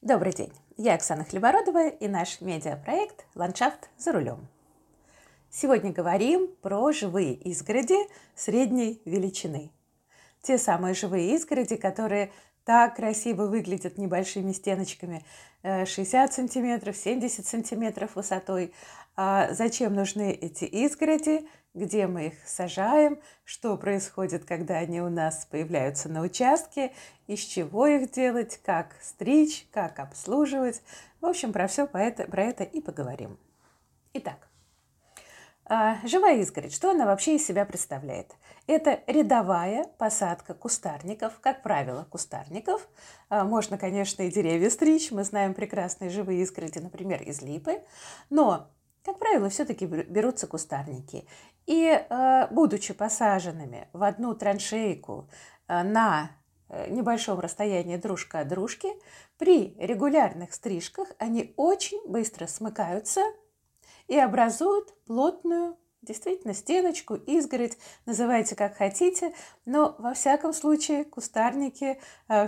Добрый день, я Оксана Хлебородова и наш медиапроект «Ландшафт за рулем». Сегодня говорим про живые изгороди средней величины. Те самые живые изгороди, которые так красиво выглядят небольшими стеночками 60 сантиметров, 70 сантиметров высотой. А зачем нужны эти изгороди? Где мы их сажаем, что происходит, когда они у нас появляются на участке, из чего их делать, как стричь, как обслуживать. В общем, про все про это, про это и поговорим. Итак, а, живая изгородь, что она вообще из себя представляет? Это рядовая посадка кустарников, как правило, кустарников. А, можно, конечно, и деревья стричь. Мы знаем прекрасные живые изгороди, например, из липы. Но как правило, все-таки берутся кустарники. И э, будучи посаженными в одну траншейку э, на э, небольшом расстоянии дружка от дружки, при регулярных стрижках они очень быстро смыкаются и образуют плотную, действительно, стеночку, изгородь, называйте как хотите, но во всяком случае кустарники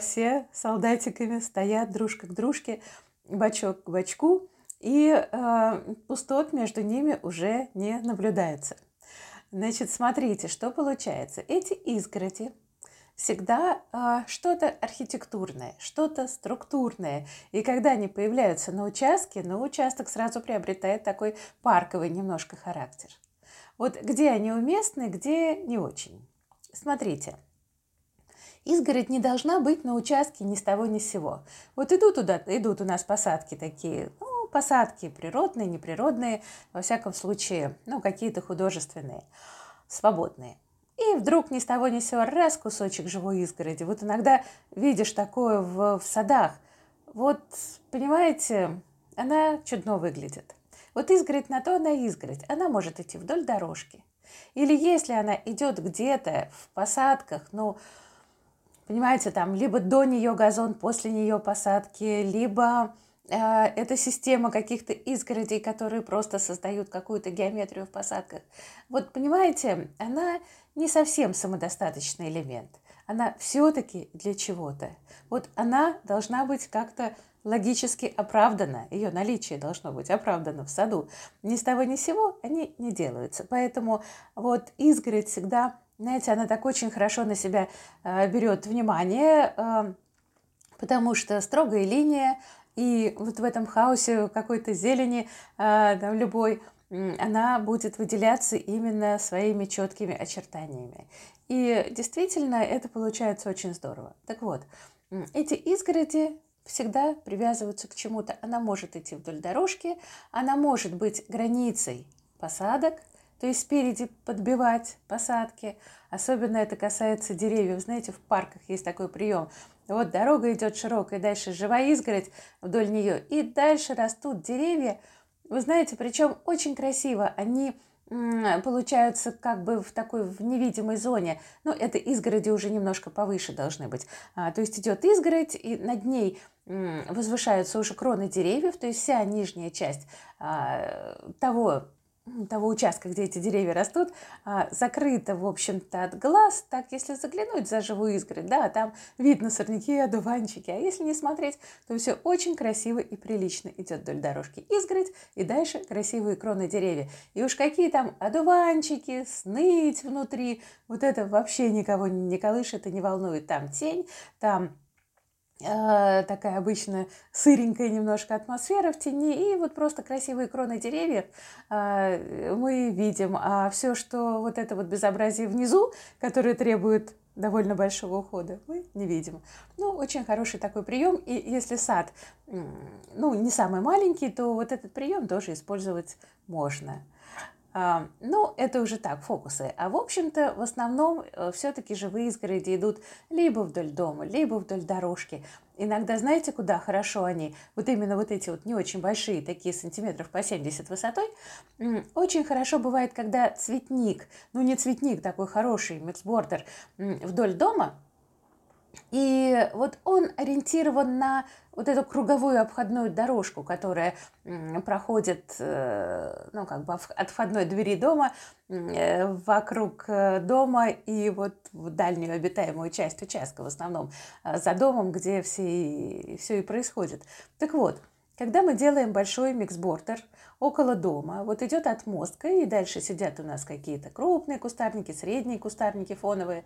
все солдатиками стоят дружка к дружке, бачок к бачку, и пустот между ними уже не наблюдается. Значит, смотрите, что получается. Эти изгороди всегда а, что-то архитектурное, что-то структурное. И когда они появляются на участке, ну, участок сразу приобретает такой парковый немножко характер. Вот где они уместны, где не очень. Смотрите, изгородь не должна быть на участке ни с того ни с сего. Вот идут туда, идут у нас посадки такие, ну, посадки природные, неприродные, во всяком случае, ну, какие-то художественные, свободные. И вдруг ни с того ни с сего раз кусочек живой изгороди. Вот иногда видишь такое в, в садах. Вот, понимаете, она чудно выглядит. Вот изгородь на то она изгородь. Она может идти вдоль дорожки. Или если она идет где-то в посадках, ну, понимаете, там либо до нее газон, после нее посадки, либо это система каких-то изгородей, которые просто создают какую-то геометрию в посадках. Вот понимаете, она не совсем самодостаточный элемент. Она все-таки для чего-то. Вот она должна быть как-то логически оправдана, ее наличие должно быть оправдано в саду. Ни с того ни с сего они не делаются. Поэтому вот изгородь всегда, знаете, она так очень хорошо на себя э, берет внимание, э, потому что строгая линия, и вот в этом хаосе какой-то зелени, там, любой, она будет выделяться именно своими четкими очертаниями. И действительно это получается очень здорово. Так вот, эти изгороди всегда привязываются к чему-то. Она может идти вдоль дорожки, она может быть границей посадок, то есть спереди подбивать посадки. Особенно это касается деревьев. Знаете, в парках есть такой прием. Вот дорога идет широкая, дальше живая изгородь вдоль нее, и дальше растут деревья. Вы знаете, причем очень красиво. Они получаются как бы в такой в невидимой зоне. Но это изгороди уже немножко повыше должны быть. А, то есть идет изгородь, и над ней возвышаются уже кроны деревьев, то есть вся нижняя часть а, того того участка, где эти деревья растут, а, закрыто, в общем-то, от глаз. Так, если заглянуть за живую изгородь, да, там видно сорняки, одуванчики. А если не смотреть, то все очень красиво и прилично идет вдоль дорожки изгородь, и дальше красивые кроны деревья. И уж какие там одуванчики, сныть внутри, вот это вообще никого не колышет и не волнует. Там тень, там такая обычно сыренькая немножко атмосфера в тени, и вот просто красивые кроны деревьев э, мы видим. А все, что вот это вот безобразие внизу, которое требует довольно большого ухода, мы не видим. Ну, очень хороший такой прием. И если сад, ну, не самый маленький, то вот этот прием тоже использовать можно. Ну, это уже так, фокусы. А в общем-то, в основном э, все-таки живые изгороди идут либо вдоль дома, либо вдоль дорожки. Иногда, знаете, куда хорошо они? Вот именно вот эти вот не очень большие, такие сантиметров по 70 высотой. Очень хорошо бывает, когда цветник, ну не цветник, такой хороший миксбордер вдоль дома, И вот он ориентирован на вот эту круговую обходную дорожку, которая проходит, э, ну, как бы от входной двери дома э, вокруг э, дома и вот в дальнюю обитаемую часть участка, в основном за домом, где все, все и происходит. Так вот, когда мы делаем большой миксбордер около дома, вот идет отмостка, и дальше сидят у нас какие-то крупные кустарники, средние кустарники фоновые,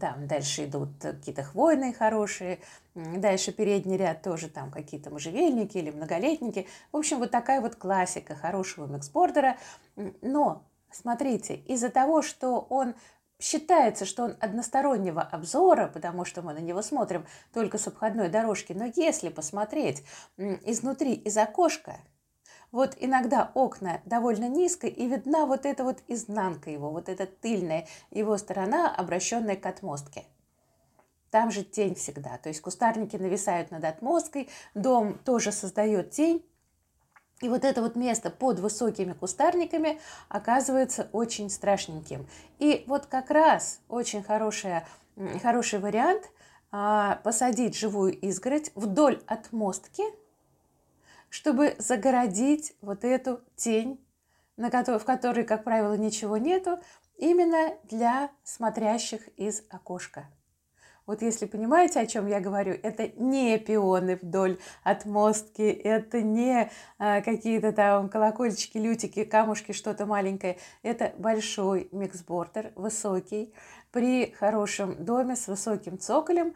там дальше идут какие-то хвойные хорошие, дальше передний ряд тоже там какие-то можжевельники или многолетники. В общем, вот такая вот классика хорошего миксбордера. Но Смотрите, из-за того, что он Считается, что он одностороннего обзора, потому что мы на него смотрим только с обходной дорожки, но если посмотреть изнутри из окошка, вот иногда окна довольно низко, и видна вот эта вот изнанка его, вот эта тыльная его сторона, обращенная к отмостке. Там же тень всегда, то есть кустарники нависают над отмосткой, дом тоже создает тень, и вот это вот место под высокими кустарниками оказывается очень страшненьким. И вот как раз очень хорошая, хороший вариант а, посадить живую изгородь вдоль отмостки, чтобы загородить вот эту тень, на которой, в которой, как правило, ничего нету, именно для смотрящих из окошка. Вот если понимаете, о чем я говорю, это не пионы вдоль отмостки, это не а, какие-то там колокольчики, лютики, камушки, что-то маленькое. Это большой миксбордер, высокий, при хорошем доме с высоким цоколем.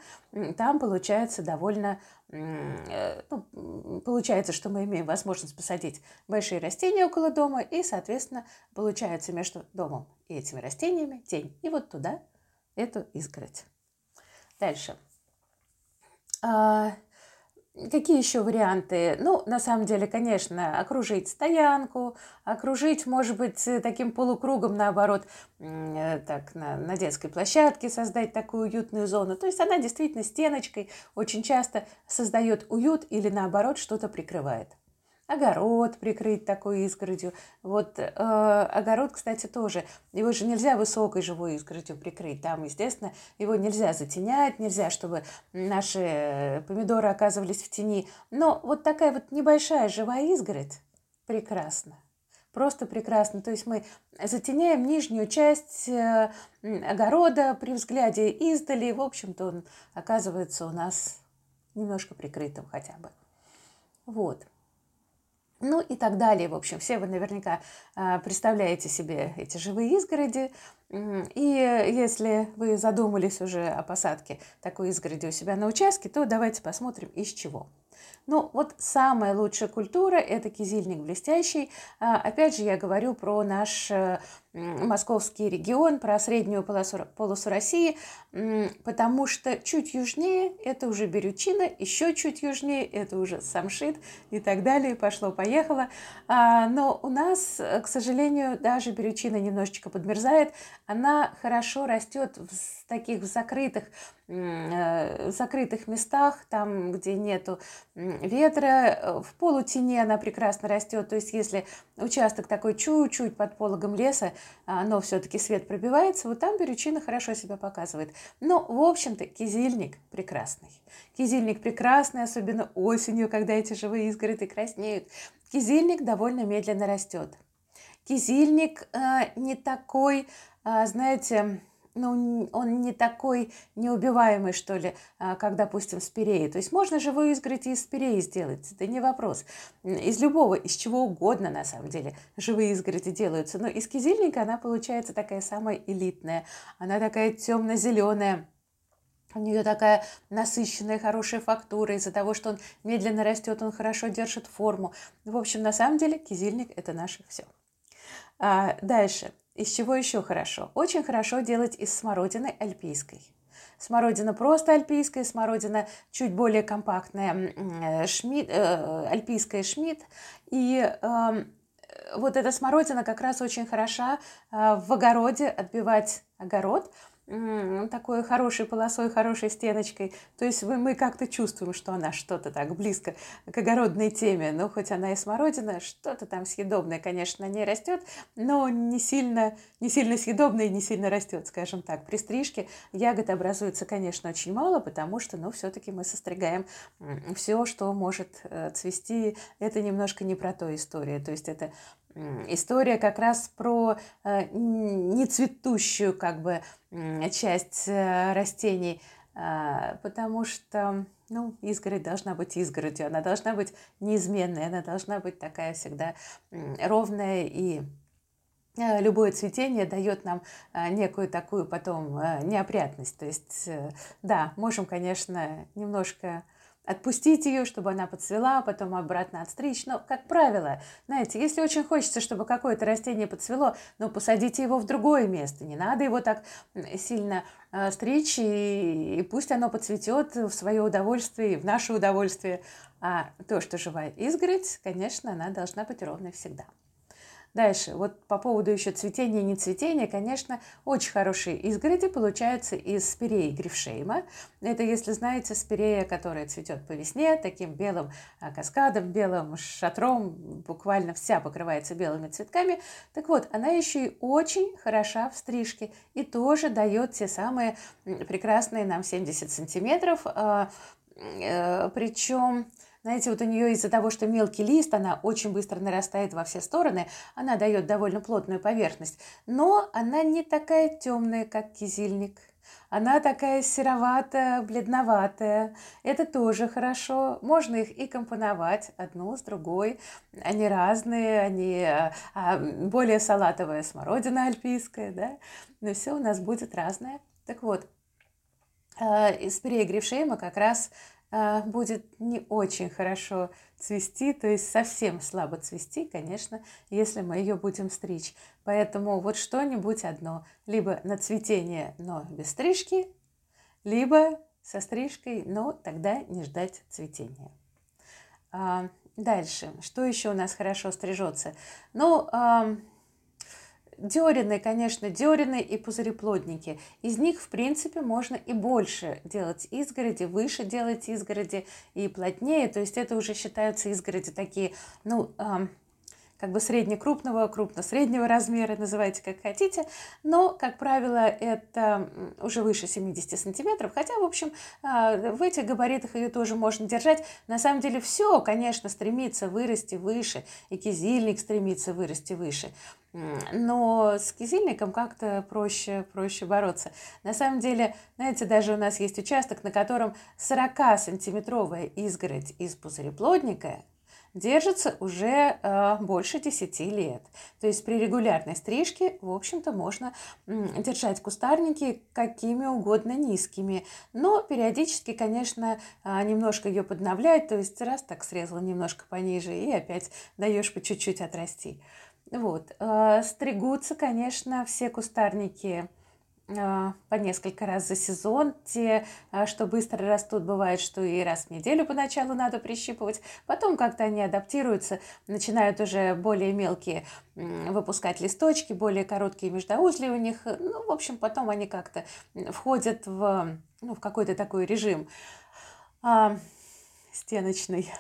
Там получается довольно ну, получается, что мы имеем возможность посадить большие растения около дома, и, соответственно, получается между домом и этими растениями тень. И вот туда эту изгородь. Дальше. Какие еще варианты? Ну, на самом деле, конечно, окружить стоянку, окружить, может быть, таким полукругом, наоборот, э, так, на, на детской площадке создать такую уютную зону. То есть она действительно стеночкой очень часто создает уют или, наоборот, что-то прикрывает огород прикрыть такой изгородью. Вот э, огород, кстати, тоже. Его же нельзя высокой живой изгородью прикрыть. Там, естественно, его нельзя затенять, нельзя, чтобы наши помидоры оказывались в тени. Но вот такая вот небольшая живая изгородь прекрасно. Просто прекрасно. То есть мы затеняем нижнюю часть э, огорода при взгляде издали. В общем-то, он оказывается у нас немножко прикрытым хотя бы. Вот. Ну и так далее. В общем, все вы наверняка а, представляете себе эти живые изгороди. И если вы задумались уже о посадке такой изгороди у себя на участке, то давайте посмотрим, из чего. Ну, вот самая лучшая культура – это кизильник блестящий. А, опять же, я говорю про наш э, московский регион, про среднюю полосу, полосу России, потому что чуть южнее – это уже Берючина, еще чуть южнее – это уже Самшит и так далее, пошло-поехало. А, но у нас, к сожалению, даже Берючина немножечко подмерзает, она хорошо растет в таких закрытых, э, закрытых местах, там, где нету ветра, в полутени она прекрасно растет. То есть, если участок такой чуть-чуть под пологом леса, но все-таки свет пробивается, вот там берючина хорошо себя показывает. Но, в общем-то, кизильник прекрасный. Кизильник прекрасный, особенно осенью, когда эти живые изгороды краснеют. Кизильник довольно медленно растет. Кизильник э, не такой, э, знаете, ну, он не такой неубиваемый, что ли, а, как, допустим, спиреи. То есть можно живую изгородь из спиреи сделать, это не вопрос. Из любого, из чего угодно, на самом деле, живые изгороди делаются. Но из кизильника она получается такая самая элитная. Она такая темно-зеленая. У нее такая насыщенная, хорошая фактура. Из-за того, что он медленно растет, он хорошо держит форму. В общем, на самом деле, кизильник – это наше все. А, дальше. Из чего еще хорошо? Очень хорошо делать из смородины альпийской. Смородина просто альпийская, смородина чуть более компактная, э, шмид, э, альпийская шмид. И э, вот эта смородина как раз очень хороша э, в огороде отбивать огород, такой хорошей полосой, хорошей стеночкой. То есть мы как-то чувствуем, что она что-то так близко к огородной теме. Ну, хоть она и смородина, что-то там съедобное, конечно, на ней растет, но не сильно, не сильно съедобное и не сильно растет, скажем так. При стрижке ягод образуется, конечно, очень мало, потому что, ну, все-таки мы состригаем все, что может э, цвести. Это немножко не про то история. То есть это история как раз про э, нецветущую как бы часть э, растений, а, потому что ну, изгородь должна быть изгородью, она должна быть неизменной, она должна быть такая всегда ровная и э, любое цветение дает нам некую такую потом неопрятность. То есть, да, можем, конечно, немножко отпустить ее, чтобы она подцвела, потом обратно отстричь. Но, как правило, знаете, если очень хочется, чтобы какое-то растение подцвело, ну, посадите его в другое место. Не надо его так сильно э, стричь, и, и пусть оно подцветет в свое удовольствие, в наше удовольствие. А то, что живая изгородь, конечно, она должна быть ровной всегда. Дальше, вот по поводу еще цветения и не цветения, конечно, очень хорошие изгороди получаются из спиреи грифшейма. Это, если знаете, спирея, которая цветет по весне, таким белым а, каскадом, белым шатром, буквально вся покрывается белыми цветками. Так вот, она еще и очень хороша в стрижке и тоже дает те самые прекрасные нам 70 сантиметров, а, э, причем знаете, вот у нее из-за того, что мелкий лист, она очень быстро нарастает во все стороны, она дает довольно плотную поверхность, но она не такая темная, как кизильник. Она такая сероватая, бледноватая. Это тоже хорошо. Можно их и компоновать одну с другой. Они разные, они а, а более салатовая смородина альпийская, да. Но все у нас будет разное. Так вот, э, из перегревшейма как раз будет не очень хорошо цвести, то есть совсем слабо цвести, конечно, если мы ее будем стричь. Поэтому вот что-нибудь одно, либо на цветение, но без стрижки, либо со стрижкой, но тогда не ждать цветения. А, дальше, что еще у нас хорошо стрижется? Ну, Дерины, конечно, дерины и пузыреплодники. Из них, в принципе, можно и больше делать изгороди, выше делать изгороди и плотнее. То есть это уже считаются изгороди такие, ну, как бы средне-крупного, крупно-среднего размера, называйте как хотите, но, как правило, это уже выше 70 сантиметров, хотя, в общем, а, в этих габаритах ее тоже можно держать. На самом деле все, конечно, стремится вырасти выше, и кизильник стремится вырасти выше, но с кизильником как-то проще, проще бороться. На самом деле, знаете, даже у нас есть участок, на котором 40-сантиметровая изгородь из пузыреплодника – держится уже э, больше 10 лет. То есть при регулярной стрижке, в общем-то, можно м, держать кустарники какими угодно низкими. Но периодически, конечно, э, немножко ее подновлять. То есть раз так срезала немножко пониже и опять даешь по чуть-чуть отрасти. Вот. Э, стригутся, конечно, все кустарники по несколько раз за сезон. Те, а, что быстро растут, бывает, что и раз в неделю поначалу надо прищипывать. Потом как-то они адаптируются, начинают уже более мелкие выпускать листочки, более короткие междоузли у них. Ну, в общем, потом они как-то входят в, ну, в какой-то такой режим а, стеночный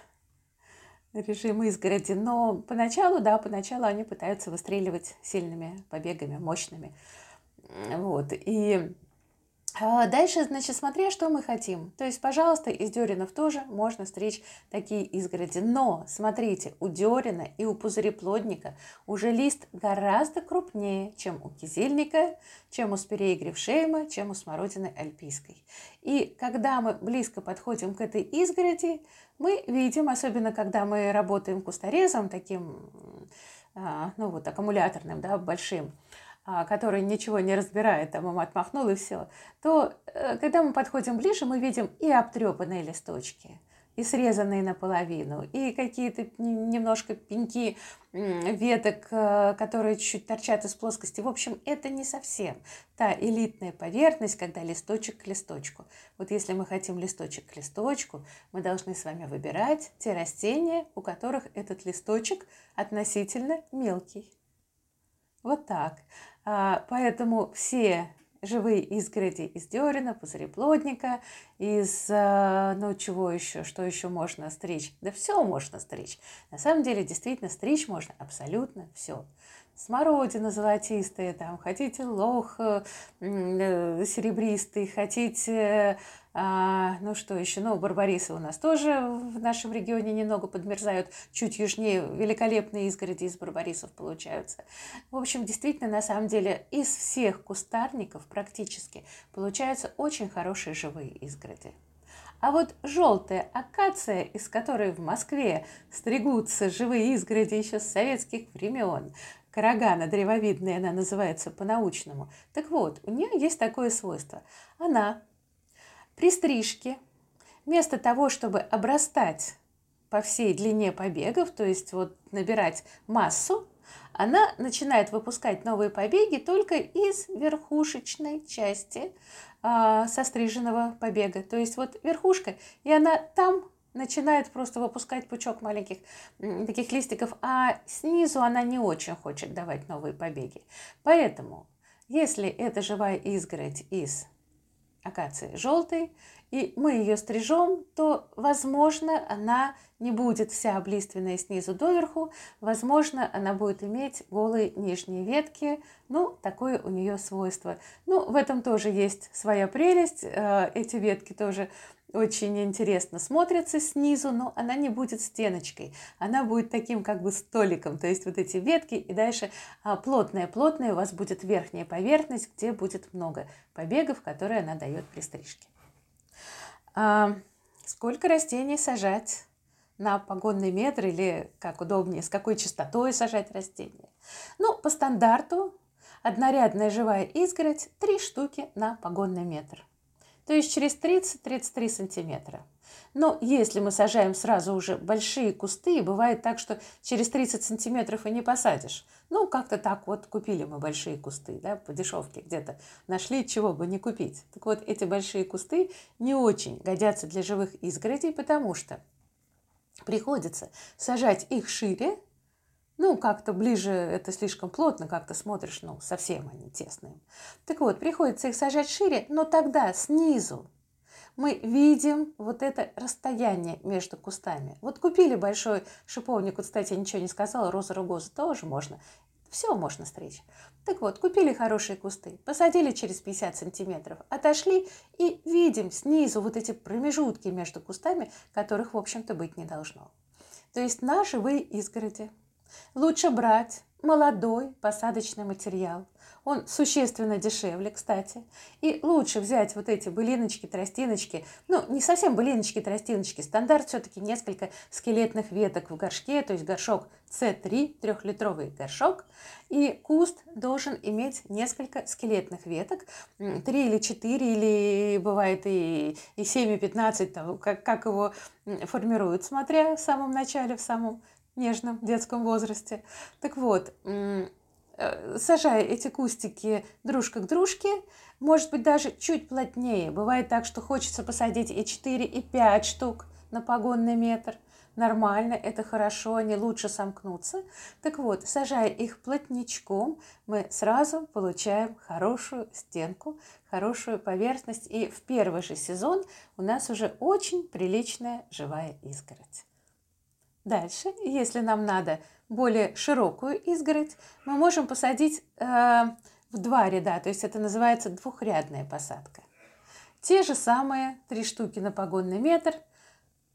режим изгороди. Но поначалу, да, поначалу они пытаются выстреливать сильными побегами, мощными. Вот. И а, Дальше, значит, смотря, что мы хотим. То есть, пожалуйста, из деринов тоже можно стричь такие изгороди. Но, смотрите, у дерина и у пузыреплодника уже лист гораздо крупнее, чем у кизильника, чем у спиреи грифшейма, чем у смородины альпийской. И когда мы близко подходим к этой изгороди, мы видим, особенно когда мы работаем кусторезом, таким, а, ну вот, аккумуляторным, да, большим, который ничего не разбирает, там ему отмахнул и все, то э, когда мы подходим ближе, мы видим и обтрепанные листочки, и срезанные наполовину, и какие-то немножко пеньки веток, э, которые чуть-чуть торчат из плоскости. В общем, это не совсем та элитная поверхность, когда листочек к листочку. Вот если мы хотим листочек к листочку, мы должны с вами выбирать те растения, у которых этот листочек относительно мелкий. Вот так. А, поэтому все живые изгороди из дерена, пузыреплодника, из, э, ну, чего еще, что еще можно стричь? Да все можно стричь. На самом деле, действительно, стричь можно абсолютно все смородина золотистая, там, хотите лох э, э, серебристый, хотите, а, ну что еще, ну, барбарисы у нас тоже в нашем регионе немного подмерзают, чуть южнее великолепные изгороди из барбарисов получаются. В общем, действительно, на самом деле, из всех кустарников практически получаются очень хорошие живые изгороди. А вот желтая акация, из которой в Москве стригутся живые изгороди еще с советских времен, карагана древовидная, она называется по-научному. Так вот, у нее есть такое свойство. Она при стрижке вместо того, чтобы обрастать по всей длине побегов, то есть вот набирать массу, она начинает выпускать новые побеги только из верхушечной части э, состриженного побега. То есть вот верхушка, и она там начинает просто выпускать пучок маленьких таких листиков, а снизу она не очень хочет давать новые побеги. Поэтому, если это живая изгородь из акации желтой, и мы ее стрижем, то, возможно, она не будет вся облиственная снизу доверху, возможно, она будет иметь голые нижние ветки, ну, такое у нее свойство. Ну, в этом тоже есть своя прелесть, э, эти ветки тоже очень интересно смотрится снизу, но она не будет стеночкой, она будет таким как бы столиком, то есть вот эти ветки и дальше плотная-плотная у вас будет верхняя поверхность, где будет много побегов, которые она дает при стрижке. А, сколько растений сажать на погонный метр или как удобнее, с какой частотой сажать растения? Ну, по стандарту однорядная живая изгородь 3 штуки на погонный метр – то есть через 30-33 сантиметра. Но если мы сажаем сразу уже большие кусты, бывает так, что через 30 сантиметров и не посадишь. Ну, как-то так вот купили мы большие кусты, да, по дешевке где-то нашли, чего бы не купить. Так вот, эти большие кусты не очень годятся для живых изгородей, потому что приходится сажать их шире, ну, как-то ближе, это слишком плотно, как-то смотришь, ну, совсем они тесные. Так вот, приходится их сажать шире, но тогда снизу мы видим вот это расстояние между кустами. Вот купили большой шиповник, вот, кстати, я ничего не сказала, роза ругоза тоже можно. Все можно стричь. Так вот, купили хорошие кусты, посадили через 50 сантиметров, отошли и видим снизу вот эти промежутки между кустами, которых, в общем-то, быть не должно. То есть на живые изгороди Лучше брать молодой посадочный материал. Он существенно дешевле, кстати. И лучше взять вот эти былиночки, тростиночки. Ну, не совсем былиночки, тростиночки. Стандарт все-таки несколько скелетных веток в горшке, то есть горшок С3, трехлитровый горшок. И куст должен иметь несколько скелетных веток, 3 или 4, или бывает и, и 7, и 15, там, как, как его формируют, смотря в самом начале, в самом нежном детском возрасте. Так вот, э, сажая эти кустики дружка к дружке, может быть, даже чуть плотнее. Бывает так, что хочется посадить и 4, и 5 штук на погонный метр. Нормально, это хорошо, они лучше сомкнутся. Так вот, сажая их плотничком, мы сразу получаем хорошую стенку, хорошую поверхность. И в первый же сезон у нас уже очень приличная живая изгородь. Дальше, если нам надо более широкую изгородь, мы можем посадить э, в два ряда, то есть это называется двухрядная посадка. Те же самые три штуки на погонный метр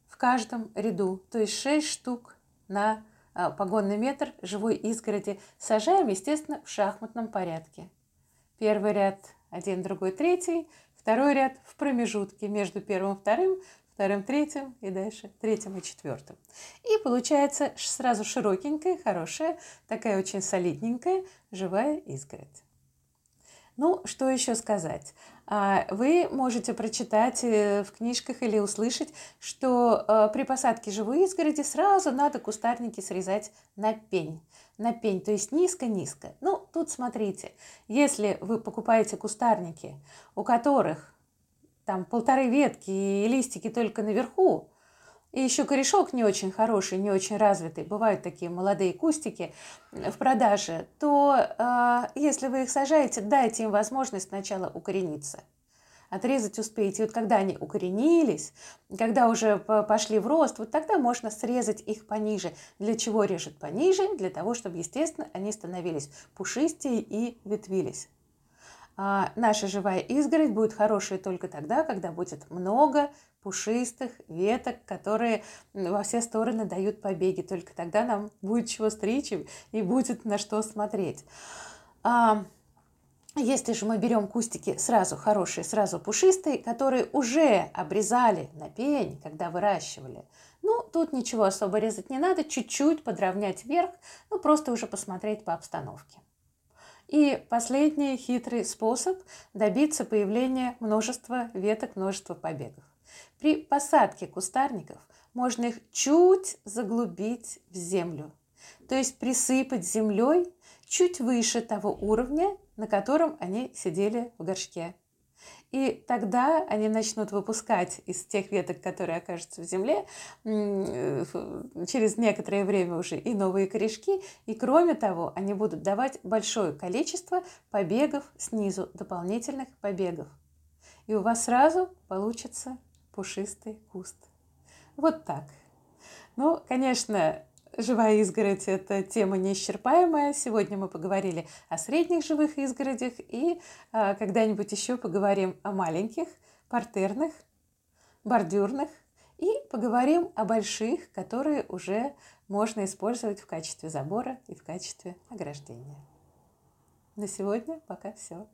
в каждом ряду, то есть шесть штук на э, погонный метр живой изгороди. Сажаем, естественно, в шахматном порядке. Первый ряд, один, другой, третий. Второй ряд в промежутке между первым и вторым, вторым, третьим и дальше третьим и четвертым. И получается сразу широкенькая, хорошая, такая очень солидненькая живая изгородь. Ну, что еще сказать? А, вы можете прочитать э, в книжках или услышать, что э, при посадке живой изгороди сразу надо кустарники срезать на пень. На пень, то есть низко-низко. Ну, тут смотрите, если вы покупаете кустарники, у которых там полторы ветки и листики только наверху, и еще корешок не очень хороший, не очень развитый, бывают такие молодые кустики в продаже, то э, если вы их сажаете, дайте им возможность сначала укорениться. Отрезать успеете. И вот когда они укоренились, когда уже пошли в рост, вот тогда можно срезать их пониже. Для чего режет пониже? Для того, чтобы, естественно, они становились пушистее и ветвились. А наша живая изгородь будет хорошей только тогда, когда будет много пушистых веток, которые во все стороны дают побеги. Только тогда нам будет чего стричь и будет на что смотреть. А, если же мы берем кустики сразу хорошие, сразу пушистые, которые уже обрезали на пень, когда выращивали, ну, тут ничего особо резать не надо, чуть-чуть подровнять вверх, ну, просто уже посмотреть по обстановке. И последний хитрый способ добиться появления множества веток, множества побегов. При посадке кустарников можно их чуть заглубить в землю, то есть присыпать землей чуть выше того уровня, на котором они сидели в горшке. И тогда они начнут выпускать из тех веток, которые окажутся в земле, э, через некоторое время уже и новые корешки. И кроме того, они будут давать большое количество побегов снизу, дополнительных побегов. И у вас сразу получится пушистый куст. Вот так. Ну, конечно, живая изгородь – это тема неисчерпаемая. Сегодня мы поговорили о средних живых изгородях и а, когда-нибудь еще поговорим о маленьких, партерных, бордюрных и поговорим о больших, которые уже можно использовать в качестве забора и в качестве ограждения. На сегодня пока все.